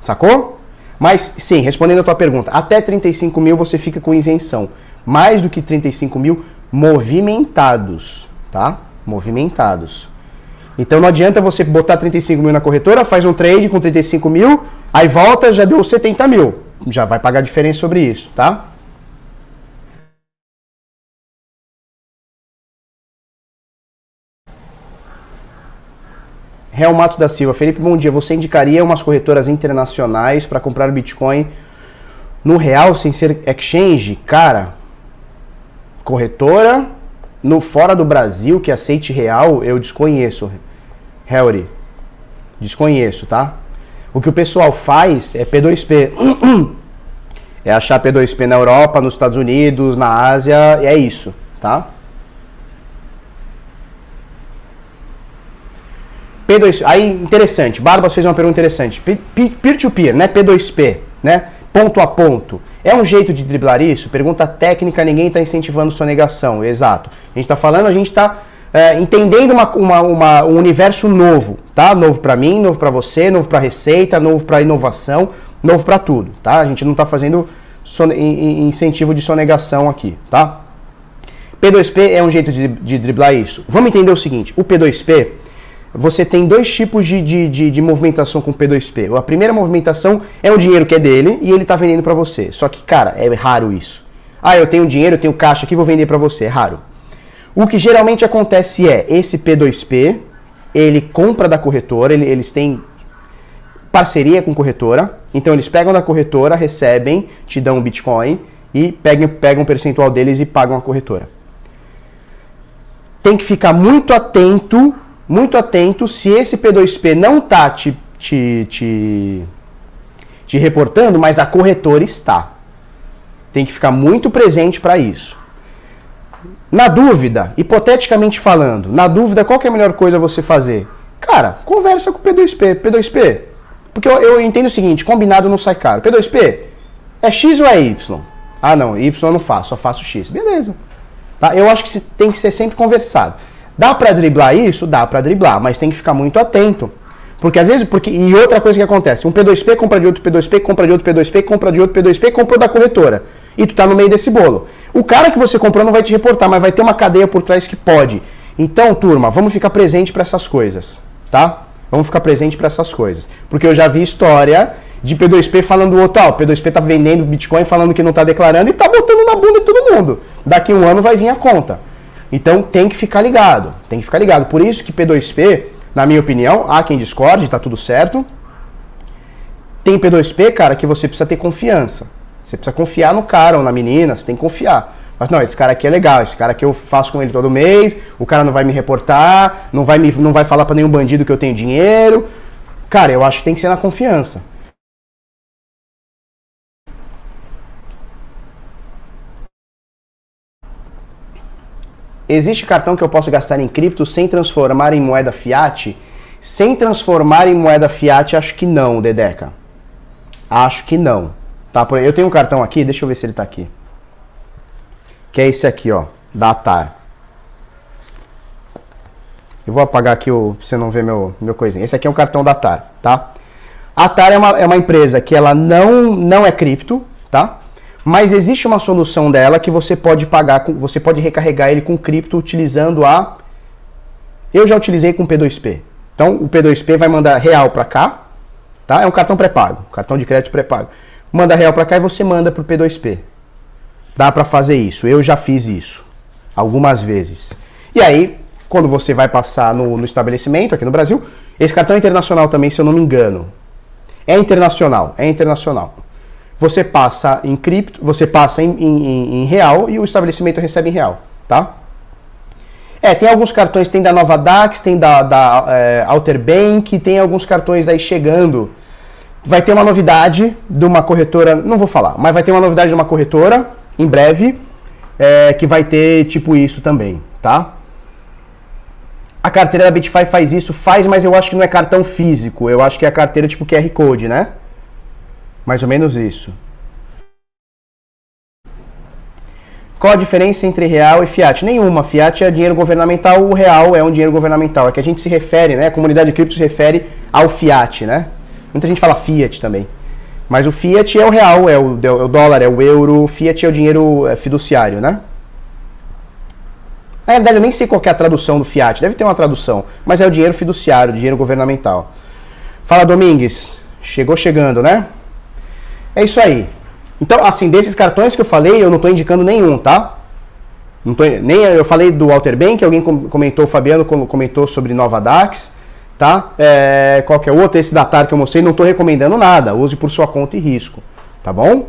B: Sacou? Mas, sim, respondendo a tua pergunta, até 35 mil você fica com isenção. Mais do que 35 mil movimentados, tá? Movimentados. Então não adianta você botar 35 mil na corretora, faz um trade com 35 mil, aí volta, já deu 70 mil já vai pagar diferença sobre isso, tá? Real Mato da Silva, Felipe, bom dia. Você indicaria umas corretoras internacionais para comprar Bitcoin no real sem ser exchange? Cara, corretora no fora do Brasil que aceite real, eu desconheço. Harry, desconheço, tá? O que o pessoal faz é P2P. é achar P2P na Europa, nos Estados Unidos, na Ásia, é isso, tá? P2, aí interessante, Barbas fez uma pergunta interessante. Peer-to-peer, né? P2P, né? Ponto a ponto. É um jeito de driblar isso? Pergunta técnica, ninguém está incentivando sua negação. Exato. A gente está falando, a gente está é, entendendo uma, uma, uma, um universo novo, tá? Novo para mim, novo para você, novo para receita, novo para inovação, novo para tudo, tá? A gente não está fazendo incentivo de sonegação aqui, tá? P2P é um jeito de, de driblar isso. Vamos entender o seguinte: o P2P, você tem dois tipos de, de, de, de movimentação com o P2P. A primeira movimentação é o dinheiro que é dele e ele está vendendo para você. Só que, cara, é raro isso. Ah, eu tenho dinheiro, eu tenho caixa aqui, vou vender para você. É raro. O que geralmente acontece é esse P2P, ele compra da corretora, ele, eles têm parceria com corretora. Então eles pegam da corretora, recebem, te dão um Bitcoin e pegam, pegam um percentual deles e pagam a corretora tem que ficar muito atento, muito atento se esse P2P não está te, te, te, te reportando, mas a corretora está. Tem que ficar muito presente para isso. Na dúvida, hipoteticamente falando, na dúvida, qual é a melhor coisa você fazer? Cara, conversa com o P2P. P2P, porque eu, eu entendo o seguinte, combinado não sai caro. P2P, é X ou é Y? Ah não, Y eu não faço, só faço X. Beleza. Tá? Eu acho que tem que ser sempre conversado. Dá para driblar isso? Dá para driblar, mas tem que ficar muito atento. Porque às vezes, porque e outra coisa que acontece, um P2P compra de outro P2P, compra de outro P2P, compra de outro P2P, comprou da corretora. E tu tá no meio desse bolo. O cara que você comprou não vai te reportar, mas vai ter uma cadeia por trás que pode. Então, turma, vamos ficar presente para essas coisas, tá? Vamos ficar presente para essas coisas. Porque eu já vi história de P2P falando outro, ó, P2P tá vendendo Bitcoin falando que não tá declarando e tá botando na bunda de todo mundo. Daqui um ano vai vir a conta. Então tem que ficar ligado, tem que ficar ligado. Por isso que P2P, na minha opinião, há quem discorde, tá tudo certo. Tem P2P, cara, que você precisa ter confiança. Você precisa confiar no cara ou na menina, você tem que confiar. Mas não, esse cara aqui é legal, esse cara aqui eu faço com ele todo mês, o cara não vai me reportar, não vai, me, não vai falar para nenhum bandido que eu tenho dinheiro. Cara, eu acho que tem que ser na confiança. Existe cartão que eu posso gastar em cripto sem transformar em moeda fiat? Sem transformar em moeda fiat, acho que não, Dedeca. Acho que não. Tá, eu tenho um cartão aqui, deixa eu ver se ele tá aqui. Que é esse aqui, ó, da Atar. Eu vou apagar aqui o, pra você não ver meu, meu coisinha. Esse aqui é um cartão da Atar, tá? A Atar é uma, é uma empresa que ela não, não é cripto, tá? Mas existe uma solução dela que você pode pagar, você pode recarregar ele com cripto utilizando a. Eu já utilizei com P2P. Então o P2P vai mandar real para cá, tá? É um cartão pré-pago, cartão de crédito pré-pago. Manda real para cá e você manda pro P2P. Dá para fazer isso. Eu já fiz isso algumas vezes. E aí, quando você vai passar no, no estabelecimento aqui no Brasil, esse cartão é internacional também, se eu não me engano. É internacional, é internacional você passa em cripto, você passa em, em, em, real e o estabelecimento recebe em real, tá? É, tem alguns cartões, tem da Nova Dax, tem da, da é, Alter Bank, tem alguns cartões aí chegando. Vai ter uma novidade de uma corretora, não vou falar, mas vai ter uma novidade de uma corretora em breve é, que vai ter tipo isso também, tá? A carteira da Bitfy faz isso, faz, mas eu acho que não é cartão físico, eu acho que é a carteira tipo QR Code, né? Mais ou menos isso. Qual a diferença entre real e fiat? Nenhuma. Fiat é dinheiro governamental, o real é um dinheiro governamental. É que a gente se refere, né? A comunidade de cripto se refere ao fiat, né? Muita gente fala fiat também. Mas o fiat é o real, é o, é o dólar, é o euro. O fiat é o dinheiro é, fiduciário, né? Na verdade, eu nem sei qual é a tradução do fiat. Deve ter uma tradução. Mas é o dinheiro fiduciário, dinheiro governamental. Fala, Domingues. Chegou chegando, né? É isso aí. Então, assim, desses cartões que eu falei, eu não estou indicando nenhum, tá? Não tô, nem eu falei do Walter Bank, alguém comentou, o Fabiano comentou sobre Nova Dax, tá? É, qualquer outro, esse da TAR que eu mostrei, não estou recomendando nada. Use por sua conta e risco, tá bom?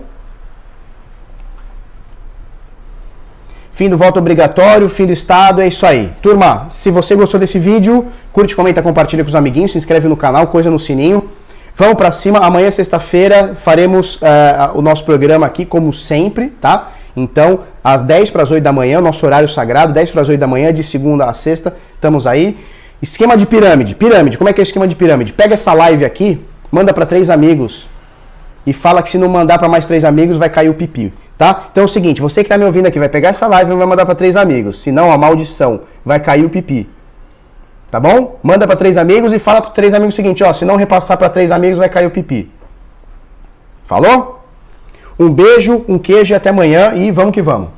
B: Fim do voto obrigatório, fim do Estado, é isso aí. Turma, se você gostou desse vídeo, curte, comenta, compartilha com os amiguinhos, se inscreve no canal, coisa no sininho. Vamos para cima. Amanhã, sexta-feira, faremos uh, o nosso programa aqui, como sempre, tá? Então, às 10 para as 8 da manhã, nosso horário sagrado, 10 para as 8 da manhã, de segunda a sexta, estamos aí. Esquema de pirâmide. Pirâmide, como é que é o esquema de pirâmide? Pega essa live aqui, manda para três amigos e fala que se não mandar para mais três amigos vai cair o pipi, tá? Então é o seguinte, você que está me ouvindo aqui vai pegar essa live e vai mandar para três amigos, senão a maldição vai cair o pipi. Tá bom? Manda para três amigos e fala para três amigos o seguinte, ó, se não repassar para três amigos vai cair o pipi. Falou? Um beijo, um queijo e até amanhã e vamos que vamos.